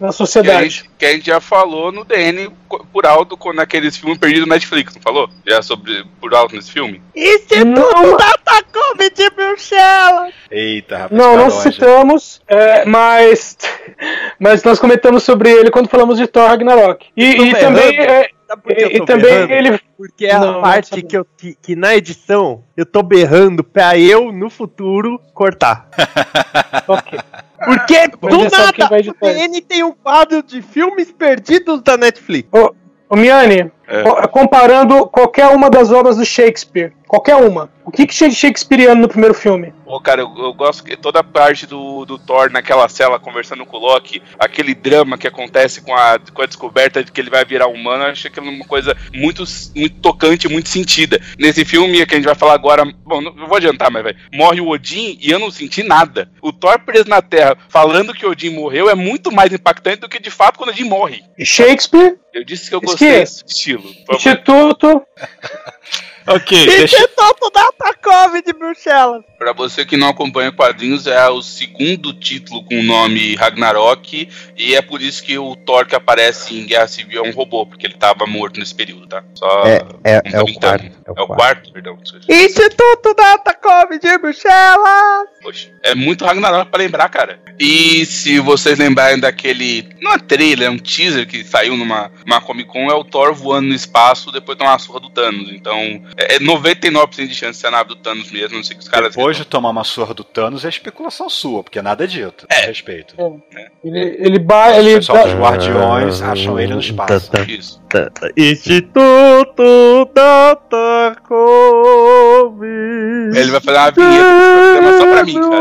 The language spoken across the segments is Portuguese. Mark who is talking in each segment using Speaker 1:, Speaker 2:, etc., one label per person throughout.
Speaker 1: Na
Speaker 2: Que a,
Speaker 1: sociedade.
Speaker 2: gente, que a gente já falou no DN por alto naqueles filmes perdidos no Netflix, não falou? Já sobre por alto nesse filme?
Speaker 1: Não,
Speaker 3: Datacom de Bruxelas!
Speaker 4: Eita, rapaz.
Speaker 1: não, não
Speaker 4: paródia.
Speaker 1: citamos, é, mas, mas nós comentamos sobre ele quando falamos de Thor Ragnarok. E, e também, é,
Speaker 3: Sabe por que eu
Speaker 1: e, e
Speaker 3: tô
Speaker 1: também
Speaker 3: berrando?
Speaker 1: ele.
Speaker 3: Porque é a
Speaker 1: Não, não
Speaker 3: parte que, eu, que, que na edição eu tô berrando pra eu, no futuro, cortar.
Speaker 1: Ok.
Speaker 3: Porque do nada o. DN tem um quadro de filmes perdidos da Netflix.
Speaker 1: Ô, Miane,
Speaker 2: É.
Speaker 1: co- comparando qualquer uma das obras do Shakespeare, qualquer uma, o que, que tinha de Shakespeareano no primeiro filme?
Speaker 2: Pô, cara, eu, eu gosto que toda a parte do, do Thor naquela cela conversando com o Loki, aquele drama que acontece com a, com a descoberta de que ele vai virar humano, eu achei aquilo uma coisa muito, muito tocante, muito sentida. Nesse filme que a gente vai falar agora, bom, não, não vou adiantar, mas vai. Morre o Odin e eu não senti nada. O Thor preso na Terra falando que o Odin morreu é muito mais impactante do que de fato quando o Odin morre.
Speaker 1: Shakespeare,
Speaker 2: Eu disse que eu gostei desse estilo. Por favor.
Speaker 1: Instituto.
Speaker 4: Ok, deixa,
Speaker 3: Instituto Datacom de Bruxelas.
Speaker 2: Pra você que não acompanha quadrinhos, é o segundo título com o nome Ragnarok, e é por isso que o Thor que aparece em Guerra Civil é um robô, porque ele tava morto nesse período, tá? Só
Speaker 3: É, é,
Speaker 2: um
Speaker 3: é o
Speaker 2: comentando.
Speaker 3: quarto.
Speaker 2: É o quarto, perdão.
Speaker 3: Instituto Datacom de Bruxelas.
Speaker 2: Poxa, é muito Ragnarok pra lembrar, cara. E se vocês lembrarem daquele. Não é trailer, é um teaser que saiu numa, numa Comic Con, é o Thor voando no espaço depois de uma surra do Thanos. Então, é é 99% de chance de ser a nave do Thanos mesmo, não sei que os caras.
Speaker 4: depois de tomar uma surra do Thanos, é especulação sua, porque nada é dito.
Speaker 2: É.
Speaker 4: A respeito.
Speaker 1: Ele, ele, ba-
Speaker 4: O
Speaker 1: ele
Speaker 4: pessoal
Speaker 1: dá-
Speaker 4: dos guardiões acham ele no espaço.
Speaker 2: Isso.
Speaker 3: Instituto Datacom.
Speaker 2: Ele vai fazer uma vinheta só pra mim, cara.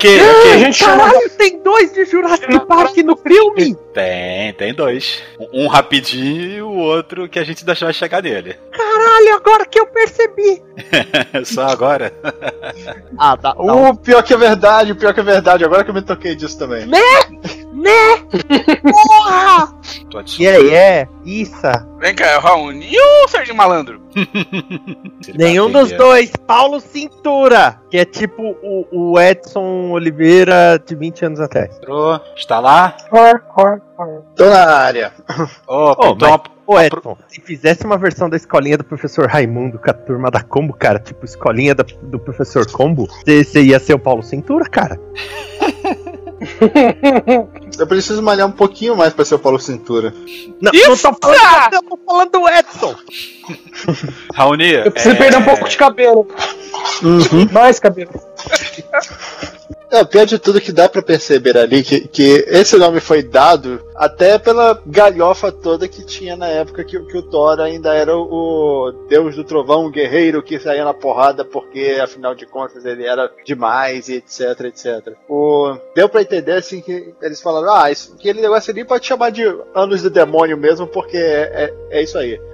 Speaker 3: Bruxelas.
Speaker 4: Que,
Speaker 1: a
Speaker 4: ok.
Speaker 1: gente chama.
Speaker 3: Caralho, tem dois de Jurassic Park no filme?
Speaker 4: Tem, tem dois. Um rapidinho e o outro que a gente ainda vai chegar nele.
Speaker 3: Caralho, agora que eu percebi.
Speaker 4: Só agora.
Speaker 3: Ah, tá.
Speaker 5: O pior que é verdade, o pior que é verdade, agora que eu me toquei disso também.
Speaker 3: Né? Porra!
Speaker 4: Tô
Speaker 3: E
Speaker 4: adicionando.
Speaker 3: aí, é? Isso.
Speaker 2: Vem cá, Raoni e o Sérgio Malandro?
Speaker 3: Nenhum dos dois. Paulo Cintura. Que é tipo o, o Edson Oliveira de 20 anos atrás.
Speaker 4: Entrou, Está lá?
Speaker 1: Cor, cor, cor.
Speaker 5: Tô na área.
Speaker 4: Opa,
Speaker 3: Ô,
Speaker 4: então,
Speaker 3: Ô, Edson, se fizesse uma versão da escolinha do professor Raimundo com a turma da Combo, cara, tipo escolinha da- do professor Combo, você ia ser o Paulo Cintura, cara.
Speaker 5: Eu preciso malhar um pouquinho mais pra ser o Paulo Cintura.
Speaker 3: Não, não tô falando, eu tô falando do Edson.
Speaker 4: Raoni,
Speaker 1: Eu preciso
Speaker 4: é,
Speaker 1: perder um pouco de cabelo. Mais cabelo.
Speaker 5: É, o pior de tudo é que dá pra perceber ali que, que esse nome foi dado Até pela galhofa toda que tinha na época que, que o Thor ainda era o deus do trovão, o guerreiro que saía na porrada porque, afinal de contas, ele era demais e etc, etc. O, deu pra entender, assim, que eles falaram, ah, isso, aquele negócio ali pode chamar de anos do demônio mesmo, porque é, é, é isso aí.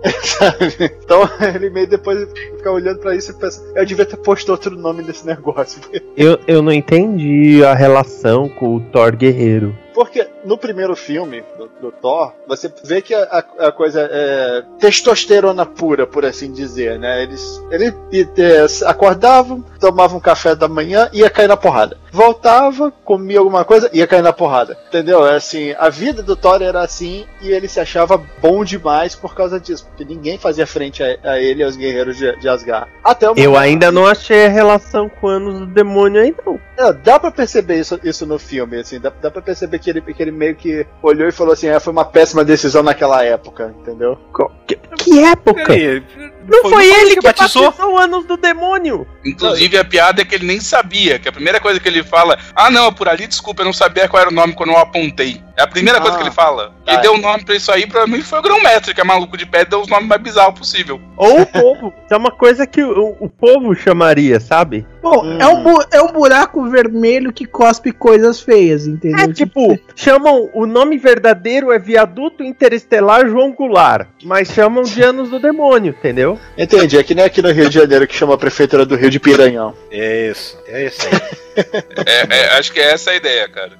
Speaker 5: Então, ele meio depois fica olhando pra isso e pensa, eu devia ter posto outro nome nesse negócio.
Speaker 3: Eu, eu não entendi a relação com o Thor guerreiro.
Speaker 5: Porque no primeiro filme do, do Thor, você vê que a, a, coisa é testosterona pura, por assim dizer, né? Eles, eles acordavam, tomavam um café da manhã, ia cair na porrada. Voltava, comia alguma coisa, ia cair na porrada. Entendeu? É assim, a vida do Thor era assim e ele se achava bom demais por causa disso, porque ninguém fazia frente a, a ele e aos guerreiros de, de Asgard. Até
Speaker 3: Eu ainda não achei a relação com anos do demônio aí, não.
Speaker 5: É, dá pra perceber isso, isso no filme, assim, dá, dá pra perceber que ele, que ele meio que olhou e falou assim, é, foi uma péssima decisão naquela época, entendeu?
Speaker 3: Que, que época?
Speaker 4: Peraí,
Speaker 3: Não foi,
Speaker 4: foi
Speaker 3: ele
Speaker 4: que
Speaker 3: que
Speaker 4: batizou?
Speaker 3: batizou anos do demônio.
Speaker 2: Inclusive, a piada é que ele nem sabia, que a primeira coisa que ele fala, ah não, por ali, desculpa, eu não sabia qual era o nome quando eu apontei. É a primeira coisa
Speaker 5: Ah,
Speaker 2: que ele fala.
Speaker 5: tá.
Speaker 2: Ele deu o nome pra isso aí, provavelmente foi o grão-mestre, que é maluco de pé, deu os nomes mais bizarros possível.
Speaker 3: Ou o povo. Isso é uma coisa que o, o povo chamaria, sabe?
Speaker 6: Bom,
Speaker 5: Hum.
Speaker 6: é, um é um buraco vermelho que cospe coisas feias, entendeu?
Speaker 3: É tipo, chamam. O nome verdadeiro é Viaduto Interestelar João Goulart. Mas chamam de anos do demônio, entendeu?
Speaker 5: Entendi, é que nem aqui no Rio de Janeiro que chama a prefeitura do Rio de Piranhão.
Speaker 4: É isso, é isso aí.
Speaker 2: É, é, acho que é essa a ideia, cara.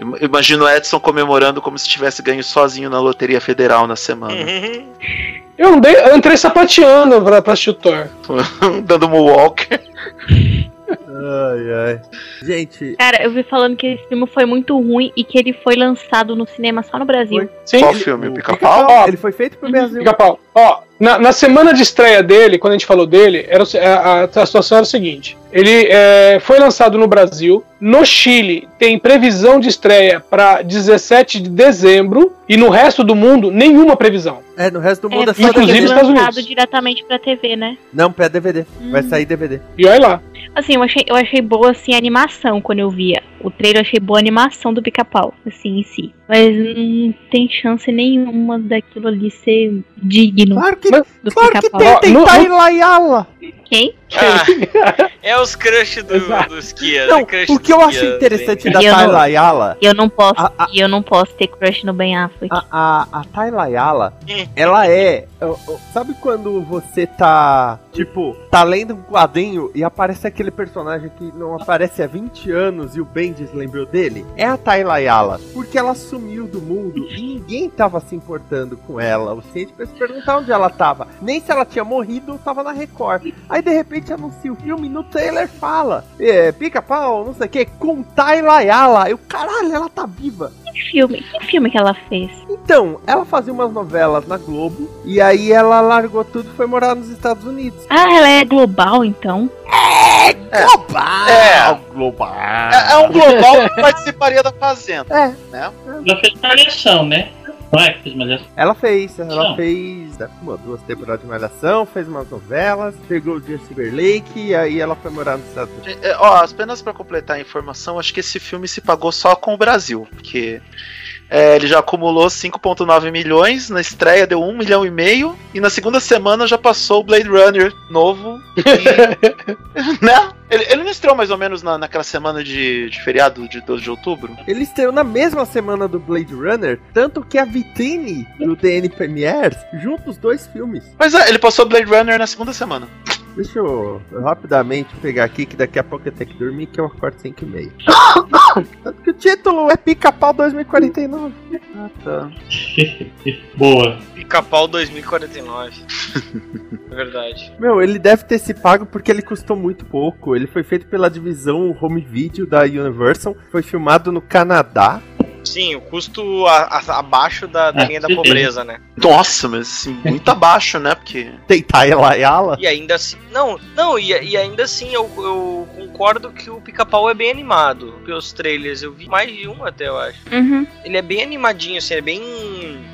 Speaker 7: Im- Imagina o Edson comemorando como se tivesse ganho sozinho na Loteria Federal na semana.
Speaker 1: Eu, andei, eu entrei sapateando pra, pra Thor.
Speaker 7: Dando moonwalk.
Speaker 3: Ai, ai. Gente,
Speaker 8: Cara, eu vi falando que esse filme foi muito ruim e que ele foi lançado no cinema só no Brasil.
Speaker 1: Sim,
Speaker 7: Qual filme? O Pica-Pau?
Speaker 1: Pica-Pau.
Speaker 3: ele foi feito pro Brasil.
Speaker 1: Pica-Pau. Ó, na, na semana de estreia dele, quando a gente falou dele, era, se- a, a- situação era o seguinte: ele é, foi lançado no Brasil, no Chile tem previsão de estreia para 17 de dezembro e no resto do mundo nenhuma previsão.
Speaker 3: É, no resto do mundo é,
Speaker 8: É,
Speaker 3: só
Speaker 1: inclusive Estados
Speaker 8: lançado
Speaker 1: Unidos.
Speaker 8: diretamente pra TV, né?
Speaker 3: Não, pé DVD. Vai
Speaker 8: Hum.
Speaker 3: sair DVD.
Speaker 1: E olha lá.
Speaker 8: Assim, eu achei, eu achei boa assim, a animação quando eu via. O trailer eu achei boa a animação do pica-pau, assim, em si. Mas não tem chance nenhuma daquilo ali ser digno
Speaker 3: Claro que,
Speaker 8: do
Speaker 3: claro que
Speaker 8: pica-pau.
Speaker 3: tem, tem
Speaker 1: no-
Speaker 3: Tailayala.
Speaker 8: Quem?
Speaker 9: Ah, é os crush do, dos Kia.
Speaker 3: Não,
Speaker 9: né? Crush
Speaker 3: o que eu acho interessante da
Speaker 8: eu não-
Speaker 3: Tailayala
Speaker 8: E eu não posso,
Speaker 3: A- a-
Speaker 8: eu não posso ter crush no Ben Affleck.
Speaker 3: A, a, a Tailayala,
Speaker 9: Hum.
Speaker 3: ela é. Sabe quando você tá. Tipo, tá lendo um quadrinho e aparece aquele personagem que não aparece há 20 anos e o Bendis lembrou dele? É a Tailayala. Porque ela sumiu do mundo e ninguém tava se importando com ela. O ciente pra se perguntar onde ela tava. Nem se ela tinha morrido ou tava na Record. Aí de repente anuncia o filme no trailer fala: é, pica-pau, não sei o que, com Tailayala. Eu, caralho, ela tá viva.
Speaker 8: Que filme? Que filme que ela fez?
Speaker 3: Então, ela fazia umas novelas na Globo e aí ela largou tudo e foi morar nos Estados Unidos.
Speaker 8: Ah, ela é global, então.
Speaker 3: Global!
Speaker 7: É.
Speaker 3: global!
Speaker 7: É, é um global que participaria da Fazenda.
Speaker 3: É.
Speaker 7: Né?
Speaker 10: Ela fez malhação, né? Não é que fez malhação?
Speaker 3: Ela fez, ela
Speaker 10: Não.
Speaker 3: fez né, uma, duas temporadas de malhação, fez umas novelas, pegou o Jesse Timberlake e aí ela foi morar nos Estados Unidos.
Speaker 7: É, ó, apenas pra completar a informação, acho que esse filme se pagou só com o Brasil, porque é, ele já acumulou 5,9 milhões, na estreia deu 1 milhão e meio, e na segunda semana já passou o Blade Runner novo. E, né? Ele, ele não estreou mais ou menos na, naquela semana de, de feriado de 12 de outubro?
Speaker 3: Ele estreou na mesma semana do Blade Runner, tanto que a vitrine do DN Premiere junta os dois filmes.
Speaker 7: Mas é, ele passou o Blade Runner na segunda semana.
Speaker 3: Deixa eu rapidamente pegar aqui, que daqui a pouco eu tenho que dormir, que eu acordo 5 e meia. Tanto que o título é Pica-Pau 2049.
Speaker 7: Ah, tá.
Speaker 10: Boa.
Speaker 9: Pica-pau 2049. é verdade.
Speaker 3: Meu, ele deve ter se pago porque ele custou muito pouco. Ele foi feito pela divisão Home Video da Universal, foi filmado no Canadá.
Speaker 9: Sim, o custo a- a- abaixo da, da
Speaker 10: Ah,
Speaker 9: linha da pobreza, né?
Speaker 7: Nossa, mas assim, muito abaixo, né? Porque.
Speaker 3: Tem Tailayala.
Speaker 9: E ainda assim. Não, não, e, e ainda assim eu, eu concordo que o pica-pau é bem animado. Pelos trailers, eu vi mais de um até, eu acho.
Speaker 8: Uhum.
Speaker 9: Ele é bem animadinho, assim, é bem.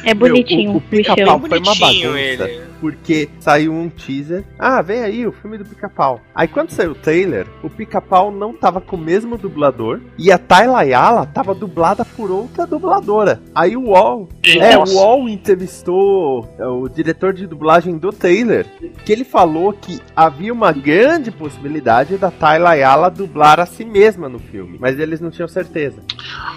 Speaker 8: É bonitinho
Speaker 3: o- o
Speaker 8: o
Speaker 3: pica-pau foi uma
Speaker 9: bonitinho
Speaker 3: bagunça.
Speaker 9: ele.
Speaker 3: Porque saiu um teaser. Ah, vem aí o filme do Pica-Pau. Aí quando saiu o trailer, o Pica-Pau não tava com o mesmo dublador e a Tayla Ayala tava dublada por outra dubladora. Aí o UOL, é, o UOL entrevistou é, o diretor de dublagem do trailer, que ele falou que havia uma grande possibilidade da Tayla Ayala dublar a si mesma no filme, mas eles não tinham certeza.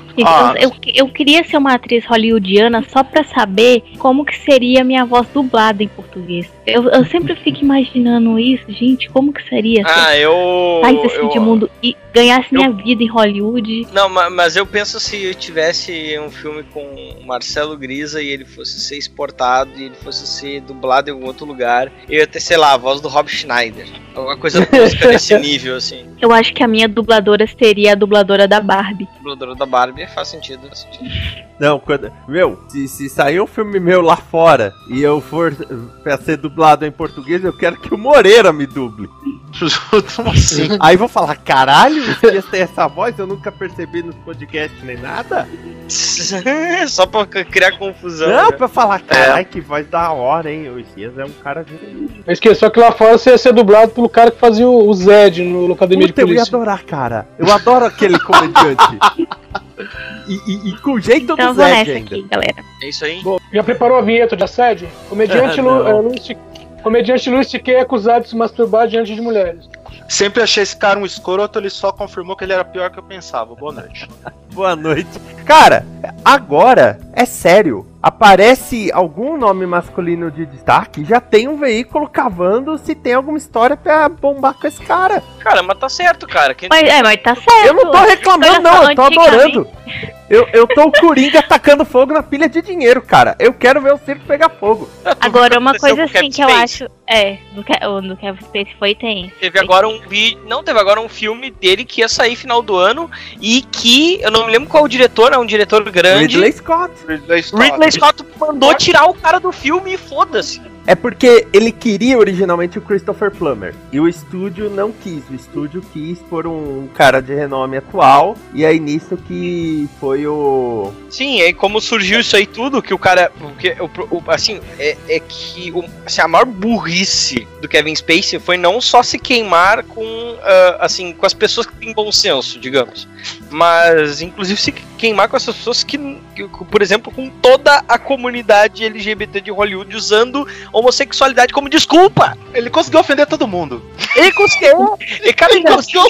Speaker 8: Gente,
Speaker 7: Ah.
Speaker 8: eu, eu, eu queria ser uma atriz hollywoodiana só pra saber como que seria a minha voz dublada em português. Eu, eu sempre fico imaginando isso, gente, como que seria se
Speaker 9: Ah, eu.
Speaker 8: eu saísse assim
Speaker 9: eu-
Speaker 8: de mundo e ganhasse minha vida em Hollywood.
Speaker 9: Não, ma- mas eu penso se eu tivesse um filme com o Marcelo Grisa e ele fosse ser exportado e ele fosse ser dublado em algum outro lugar, eu ia ter, sei lá, a voz do Rob Schneider. Alguma coisa tosca desse nível, assim.
Speaker 8: Eu acho que a minha dubladora seria a dubladora da Barbie.
Speaker 9: Dubladora da Barbie faz sentido. faz sentido.
Speaker 3: Não, quando. Meu, se, se sair um filme meu lá fora e eu for pra ser dublado em português, eu quero que o Moreira me duble.
Speaker 7: Assim?
Speaker 3: Aí vou falar, caralho, ia ter essa voz, eu nunca percebi nos podcasts nem nada.
Speaker 9: Só pra criar confusão.
Speaker 3: Não,
Speaker 9: né?
Speaker 3: pra falar, caralho, que voz da hora, hein? O Isias é um cara de.
Speaker 1: Eu esqueci, só que lá fora você ia ser dublado pelo cara que fazia o Zed no Academia
Speaker 3: Puta,
Speaker 1: de
Speaker 3: eu ia
Speaker 1: Polícia.
Speaker 3: adorar, cara. Eu adoro aquele comediante. E, e- e com o jeito
Speaker 8: Então
Speaker 3: do Zed ainda.
Speaker 8: aqui, galera.
Speaker 9: É isso aí?
Speaker 1: Já preparou a vinheta de assédio? Comediante,
Speaker 3: Ah,
Speaker 1: Lu, é, Comediante Luiz C.K. é acusado de se masturbar diante de mulheres.
Speaker 7: Sempre achei esse cara um escroto, ele só confirmou que ele era pior que eu pensava. Boa noite.
Speaker 3: Boa noite. Cara, agora, é sério. Aparece algum nome masculino de destaque, já tem um veículo cavando se tem alguma história pra bombar com esse cara.
Speaker 9: Cara, mas tá certo, cara. Quem...
Speaker 8: Mas, é, mas tá certo.
Speaker 3: Eu não tô reclamando, não, eu tô adorando. Eu, eu tô o Coringa tacando fogo na pilha de dinheiro, cara. Eu quero ver o circo pegar fogo.
Speaker 8: Agora, uma coisa assim
Speaker 9: Kevin
Speaker 8: que eu acho. É, do, do Kevin Space foi tenso.
Speaker 9: Teve agora um vídeo. Não, teve agora um filme dele que ia sair final do ano e que. Eu não me lembro qual o diretor, é um diretor grande.
Speaker 3: Ridley Scott.
Speaker 7: Ridley Scott.
Speaker 9: Ridley Scott mandou tirar o cara do filme e foda-se.
Speaker 3: É porque ele queria originalmente o Christopher Plummer. E o estúdio não quis. O estúdio quis por um cara de renome atual. E aí nisso que foi o.
Speaker 9: Sim, aí como surgiu isso aí tudo, que o cara. Porque, o, o- assim, é, é que o, assim, a maior burrice do Kevin Spacey foi não só se queimar com, ah, assim, com as pessoas que têm bom senso, digamos. Mas, inclusive, se queimar com essas pessoas que, que, por exemplo, com toda a comunidade LGBT de Hollywood usando homossexualidade como desculpa.
Speaker 7: Ele conseguiu ofender todo mundo.
Speaker 9: Ele conseguiu. E, cara, ele conseguiu.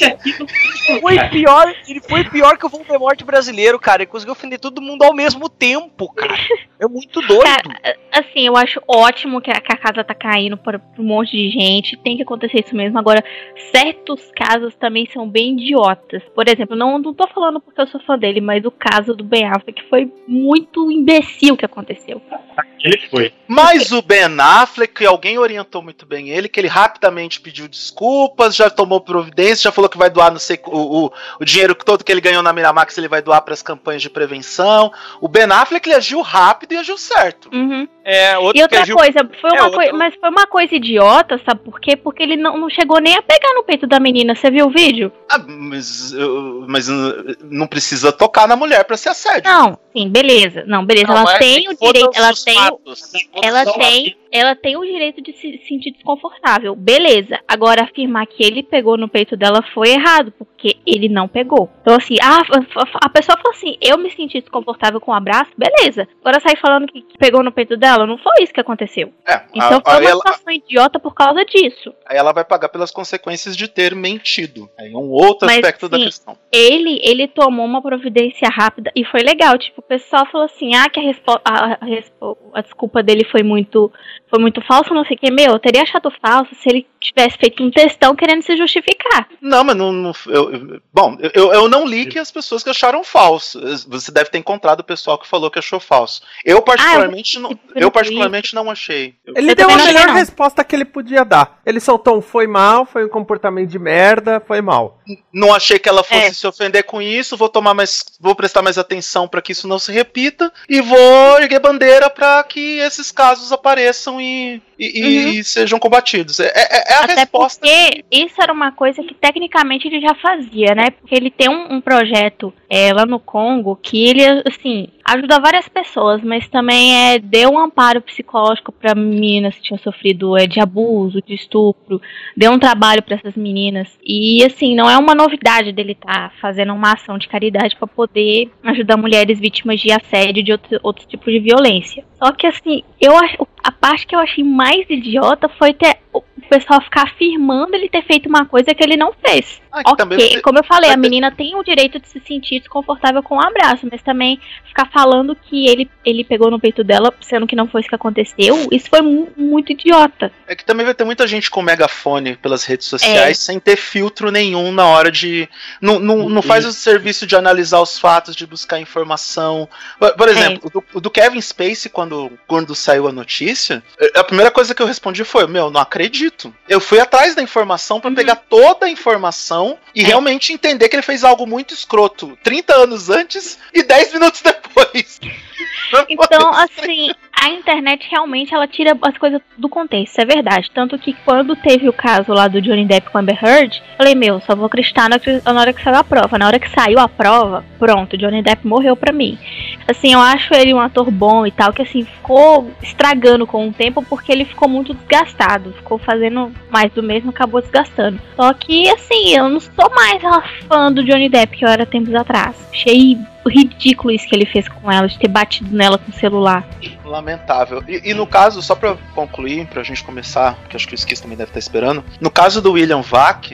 Speaker 9: Foi pior. Ele foi pior que o Voldemort brasileiro, cara. Ele conseguiu ofender todo mundo ao mesmo tempo, cara. É muito doido.
Speaker 8: Cara, assim, eu acho ótimo que a, que a casa tá caindo para um monte de gente. Tem que acontecer isso mesmo. Agora, certos casos também são bem idiotas. Por exemplo, não, não tô falando porque eu sou fã dele, mas o caso do Ben Affleck foi muito imbecil que aconteceu.
Speaker 10: Ele foi.
Speaker 7: Mas o Ben Affleck, alguém orientou muito bem ele, que ele rapidamente pediu desculpas, já tomou providência, já falou que vai doar não sei, o, o, o dinheiro todo que ele ganhou na Miramax, ele vai doar para as campanhas de prevenção. O Ben Affleck ele agiu rápido e agiu certo.
Speaker 8: Uhum.
Speaker 9: É, outro
Speaker 8: E outra
Speaker 9: que agiu-
Speaker 8: coisa, foi
Speaker 9: É,
Speaker 8: uma
Speaker 9: outro-
Speaker 8: coi- mas foi uma coisa idiota, sabe por quê? Porque ele não, não chegou nem a pegar no peito da menina. Você viu o vídeo?
Speaker 7: Ah, mas, eu- mas uh, não precisa tocar na mulher para ser assédio.
Speaker 8: Não, sim, beleza. Não, beleza.
Speaker 9: Não,
Speaker 8: ela tem o direito, ela tem,
Speaker 9: fatos.
Speaker 8: ela tem, ela tem o direito de se sentir desconfortável. Beleza. Agora afirmar que ele pegou no peito dela foi errado, porque ele não pegou. Então assim, a, a, a pessoa falou assim: "Eu me senti desconfortável com o abraço". Beleza. Agora sair falando que pegou no peito dela, não foi isso que aconteceu.
Speaker 7: É,
Speaker 8: Então
Speaker 7: a-
Speaker 8: foi
Speaker 7: aí,
Speaker 8: uma
Speaker 7: ela,
Speaker 8: situação idiota por causa disso.
Speaker 7: aí ela vai pagar pelas consequências de ter mentido. É um outro
Speaker 8: Mas,
Speaker 7: aspecto da questão.
Speaker 8: ele ele tomou uma providência rápida e foi legal. Tipo, o pessoal falou assim: ah, que a, respo- a, a a desculpa dele foi muito foi muito falsa, não sei o que. Meu, eu teria achado falso se ele tivesse feito um textão querendo se justificar.
Speaker 7: Não, mas não. não- eu- eu- bom, eu, eu não li que as pessoas que acharam falso. Você deve ter encontrado o pessoal que falou que achou falso. Eu particularmente, não,
Speaker 8: no
Speaker 7: eu particularmente não achei. Eu-
Speaker 3: Ele
Speaker 8: Eu
Speaker 3: deu a
Speaker 8: não achei,
Speaker 3: melhor
Speaker 8: não.
Speaker 3: resposta que ele podia dar. Ele soltou um foi mal, foi um comportamento de merda, foi mal.
Speaker 7: não achei que ela fosse
Speaker 8: É.
Speaker 7: se ofender com isso. Vou tomar mais, vou prestar mais atenção para que isso não se repita e vou erguer bandeira para que esses casos apareçam e, e- e sejam combatidos. É, é- é a
Speaker 8: Uhum. Até
Speaker 7: resposta.
Speaker 8: porque isso era uma coisa que tecnicamente ele já fazia, né? Porque ele tem um, um projeto é, lá no Congo, que ele, assim, ajuda várias pessoas, mas também é, deu um amparo psicológico para meninas que tinham sofrido é, de abuso, de estupro, deu um trabalho para essas meninas. E, assim, não é uma novidade dele estar tá fazendo uma ação de caridade para poder ajudar mulheres vítimas de assédio e de outro, outro tipo de violência. Só que, assim, eu a parte que eu achei mais idiota foi ter o pessoal ficar afirmando ele ter feito uma coisa que ele não fez.
Speaker 7: Ah,
Speaker 8: ok,
Speaker 7: você-
Speaker 8: como eu falei, a menina tem o direito de se sentir desconfortável com o abraço, mas também ficar falando que ele, ele pegou no peito dela, sendo que não foi isso que aconteceu, isso foi mu- muito idiota.
Speaker 7: É que também vai ter muita gente com megafone pelas redes sociais
Speaker 8: É.
Speaker 7: sem ter filtro nenhum na hora de. Não, não, não faz o serviço de analisar os fatos, de buscar informação. Por, por exemplo, o, do, do Kevin Spacey, quando, quando saiu a notícia, a primeira coisa que eu respondi foi: Meu, não acredito. Eu fui atrás da informação pra pegar toda a informação e realmente entender que ele fez algo muito escroto 30 anos antes e 10 minutos depois.
Speaker 8: Então, assim, a internet realmente ela tira as coisas do contexto, isso é verdade. Tanto que quando teve o caso lá do Johnny Depp com Amber Heard, falei, meu, só vou acreditar na, hora que saiu a prova. Na hora que saiu a prova, pronto, Johnny Depp morreu pra mim. Assim, eu acho ele um ator bom e tal, que assim, ficou estragando com o tempo porque ele ficou muito desgastado. Ficou fazendo mais do mesmo, acabou desgastando. Só que, assim, eu não sou mais fã do Johnny Depp que eu era tempos atrás. Achei ridículo isso que ele fez com ela, de ter batido nela com o celular.
Speaker 7: Lamentável. E, e no caso, só pra concluir, pra gente começar, que acho que o Skis também deve estar esperando. No caso do William Vac,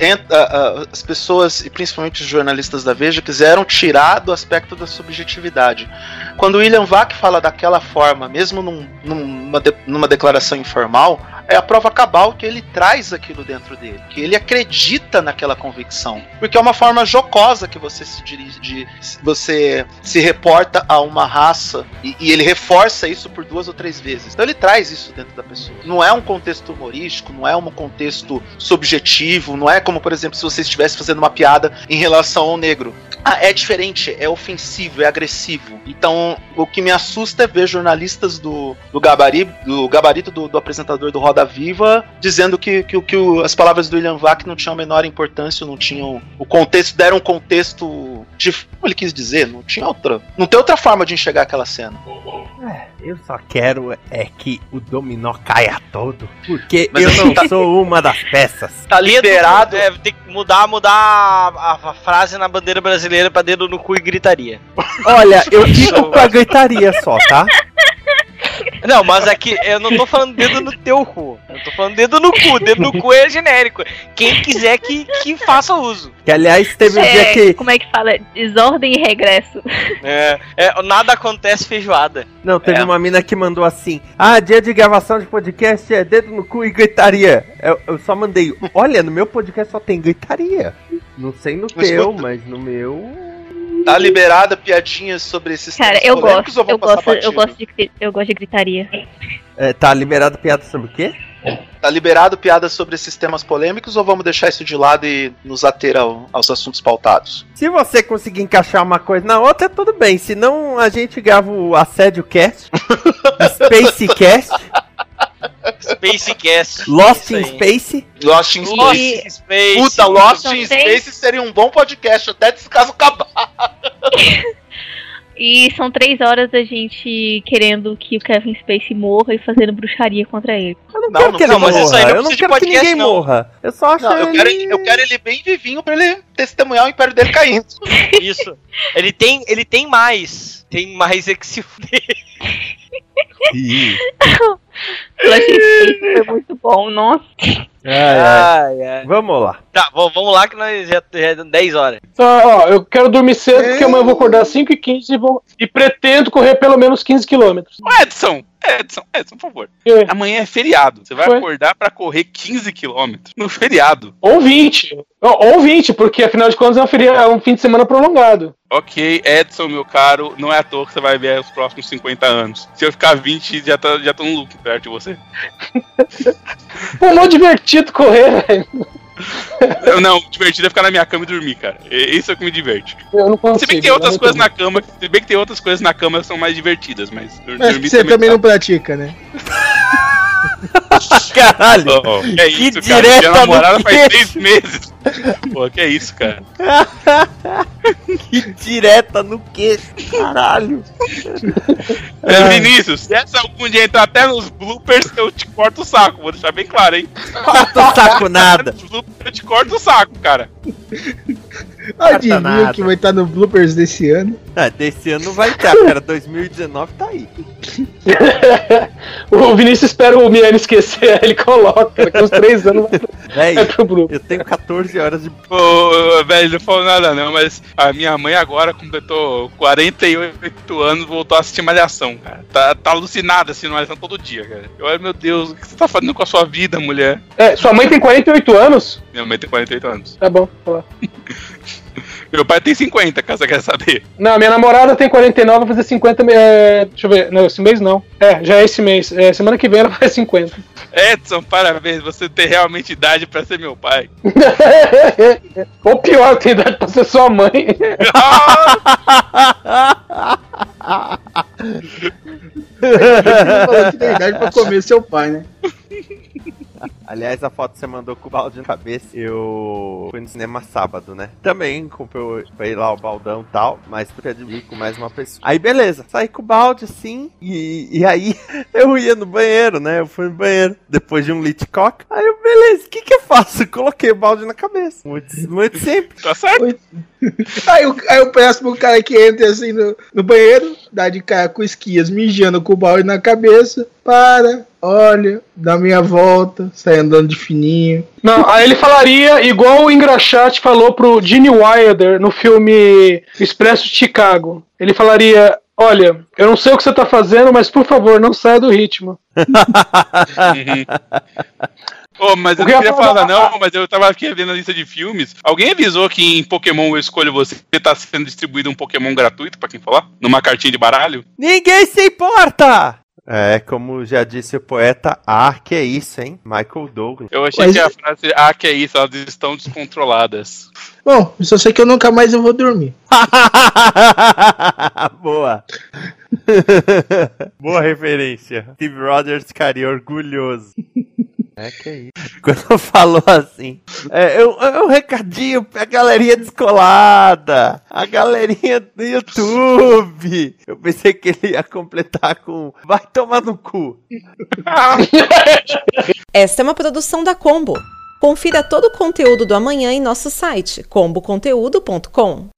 Speaker 7: ent- ah, ah, as pessoas, e principalmente os jornalistas da Veja, quiseram tirar do aspecto da subjetividade. Quando o William Vac fala daquela forma, mesmo num- numa, de- numa declaração informal, é a prova cabal que ele traz aquilo dentro dele, que ele acredita naquela convicção. Porque é uma forma jocosa que você se dirige, você se reporta a uma raça e, e ele reforça isso por duas ou três vezes. Então ele traz isso dentro da pessoa. Não é um contexto humorístico, não é um contexto subjetivo, não é como, por exemplo, se você estivesse fazendo uma piada em relação ao negro. Ah, é diferente, é ofensivo, é agressivo. Então, o que me assusta é ver jornalistas do, do, gabari, do gabarito do, do apresentador do Roda Viva dizendo que, que, que o- as palavras do William Vac não tinham a menor importância, não tinham o contexto, deram um contexto de. Como ele quis dizer? Não tinha outra. Não tem outra forma de enxergar aquela cena.
Speaker 3: Eu só quero é que o dominó caia todo, porque
Speaker 7: Mas
Speaker 3: eu não
Speaker 7: tá-
Speaker 3: sou uma das peças.
Speaker 7: Tá liberado.
Speaker 9: É, tem que mudar, mudar a, a frase na bandeira brasileira pra dedo no cu e gritaria.
Speaker 3: Olha, eu fico com a gritaria só, tá?
Speaker 9: Não, mas aqui eu não tô falando dedo no teu cu. Eu tô falando dedo no cu. Dedo no cu é genérico. Quem quiser que, que faça uso.
Speaker 3: Que aliás teve um dia
Speaker 8: É,
Speaker 3: que.
Speaker 8: Como é que fala? Desordem e regresso.
Speaker 9: É, é, nada acontece feijoada.
Speaker 3: Não, teve
Speaker 9: É.
Speaker 3: uma mina que mandou assim: Ah, dia de gravação de podcast é dedo no cu e gritaria. Eu, eu só mandei, olha, no meu podcast só tem gritaria. Não sei no
Speaker 7: Mas
Speaker 3: teu, mas no meu.
Speaker 7: Tá liberada piadinhas sobre esses
Speaker 8: Cara,
Speaker 7: temas
Speaker 8: eu
Speaker 7: polêmicos
Speaker 8: gosto,
Speaker 7: ou vou
Speaker 8: eu
Speaker 7: passar
Speaker 8: gosto, eu gosto de eu gosto de gritaria.
Speaker 3: É, tá liberado piada sobre o quê?
Speaker 7: Tá liberado piadas sobre esses temas polêmicos ou vamos deixar isso de lado e nos ater ao- aos assuntos pautados?
Speaker 3: Se você conseguir encaixar uma coisa na outra, tudo bem. Senão a gente grava o Assédio Cast, Space Cast,
Speaker 9: Spacecast.
Speaker 3: Lost in. Space.
Speaker 7: Lost in Space.
Speaker 9: in Space.
Speaker 7: Puta, Lost in
Speaker 8: três-
Speaker 7: Space seria um bom podcast até desse caso acabar.
Speaker 8: E são três horas da gente querendo que o Kevin Spacey morra e fazendo bruxaria contra ele.
Speaker 3: Eu não,
Speaker 7: Não,
Speaker 3: quero
Speaker 7: não-
Speaker 3: que ele morra.
Speaker 9: isso aí não
Speaker 3: eu não quero que
Speaker 9: podcast,
Speaker 3: ninguém
Speaker 9: não.
Speaker 3: morra. Eu só acho
Speaker 7: Não, eu
Speaker 3: ele...
Speaker 7: quero, eu quero ele bem vivinho pra ele testemunhar o império dele caindo.
Speaker 9: Isso. Ele tem, ele tem mais. Tem mais é que se fuder.
Speaker 3: Ih.
Speaker 8: Flash Space foi muito bom, nossa.
Speaker 3: Ai, ai.
Speaker 9: Ai, ai.
Speaker 3: Vamos lá.
Speaker 9: Tá, vamos vamos lá que nós já, já é 10 horas.
Speaker 1: Só, ó, eu quero dormir cedo porque amanhã eu vou acordar às 5 e 15 e, vou, e pretendo correr pelo menos 15 quilômetros.
Speaker 2: Edson, Edson, Edson, por favor.
Speaker 1: É.
Speaker 2: Amanhã é feriado. Você vai
Speaker 1: Foi.
Speaker 2: acordar pra correr 15 quilômetros no feriado.
Speaker 1: Ou 20. Ou ou 20, porque afinal de contas é um, feria- é um fim de semana prolongado.
Speaker 2: Ok, Edson, meu caro, não é à toa que você vai ver os próximos 50 anos. Se eu ficar 20, já tá, já tô no lucro perto de você.
Speaker 1: Pô, mó divertido correr, velho.
Speaker 2: Não, divertido é ficar na minha cama e dormir, cara. Isso é o que me diverte.
Speaker 1: Eu não consigo.
Speaker 2: Se bem que tem outras coisas na cama, se bem que tem outras coisas na cama que são mais divertidas, mas
Speaker 6: Mas
Speaker 2: dormir
Speaker 6: você também
Speaker 2: tá.
Speaker 6: não pratica, né?
Speaker 3: Caralho!
Speaker 2: Oh, que é isso, cara?
Speaker 3: direta
Speaker 2: Minha namorada
Speaker 3: no
Speaker 2: faz seis meses. Pô, que é isso, cara?
Speaker 3: que direta no queixo, caralho.
Speaker 2: É, Vinícius, se essa algum dia entrar até nos bloopers, eu te corto o saco. Vou deixar bem claro, hein?
Speaker 3: Corta o saco nada.
Speaker 2: Nos bloopers eu te corto o saco, cara.
Speaker 6: Adivinha que vai estar no bloopers desse ano?
Speaker 3: Ah, desse ano não vai ter, cara. 2019 tá aí.
Speaker 1: O Vinícius espera o Miane esquecer, ele coloca. Daqui uns três anos vai
Speaker 3: Véi,
Speaker 1: grupo.
Speaker 3: eu tenho 14 horas de.
Speaker 2: Ô, velho, não falou nada não, mas a minha mãe agora completou 48 anos voltou a assistir Malhação, cara. Tá, tá alucinada assistindo Malhação todo dia, cara. Eu, ai, meu Deus, o que você tá fazendo com a sua vida, mulher?
Speaker 1: É, sua mãe tem 48 anos?
Speaker 2: Minha mãe tem 48 anos.
Speaker 1: Tá bom, vou falar.
Speaker 2: Meu pai tem 50, caso você quer saber.
Speaker 1: Não, minha namorada tem 49, vai fazer 50. É, deixa eu ver. Não, esse mês não. É, já é esse mês. É, semana que vem ela vai 50.
Speaker 2: Edson, parabéns, você tem realmente idade pra ser meu pai.
Speaker 1: Ou pior, tem idade pra ser sua mãe.
Speaker 6: Que tem idade pra comer seu pai, né?
Speaker 3: Aliás, a foto que você mandou com o balde na cabeça, eu fui no cinema sábado, né? Também comprei lá o baldão e tal, mas fui admitir com mais uma pessoa. Aí beleza, saí com o balde assim, e, e aí eu ia no banheiro, né? Eu fui no banheiro, depois de um litcock. Aí eu, beleza, o que que eu faço? Coloquei o balde na cabeça. Muito, muito simples.
Speaker 2: Tá certo?
Speaker 6: Aí, o- aí eu peço pro cara que entra assim no, no banheiro, dá de cara com esquias, mijando com o balde na cabeça, para, olha, dá minha volta, sai andando de fininho.
Speaker 1: Não, aí ele falaria igual o Engraxate falou pro Gene Wilder no filme Expresso de Chicago. Ele falaria: Olha, eu não sei o que você tá fazendo, mas por favor, não saia do ritmo.
Speaker 2: Ô, mas eu não queria
Speaker 1: ia falar-
Speaker 2: falar não, mas eu tava aqui vendo a lista de filmes. Alguém avisou que em Pokémon Eu Escolho Você tá sendo distribuído um Pokémon gratuito pra quem falar? Numa cartinha de baralho?
Speaker 3: Ninguém se importa! É, como já disse o poeta, ah, que é isso, hein? Michael Douglas.
Speaker 2: Eu achei
Speaker 6: Mas-
Speaker 2: que a frase, ah, que é isso, elas estão descontroladas.
Speaker 6: Bom, eu só sei que eu nunca mais eu vou dormir.
Speaker 3: Boa. Boa referência. Steve Rogers ficaria orgulhoso. É que é isso. Quando falou assim, é, eu- é um recadinho pra galerinha descolada, a galerinha do YouTube. Eu pensei que ele ia completar com vai tomar no cu.
Speaker 11: Esta é uma produção da Combo. Confira todo o conteúdo do amanhã em nosso site comboconteúdo.com.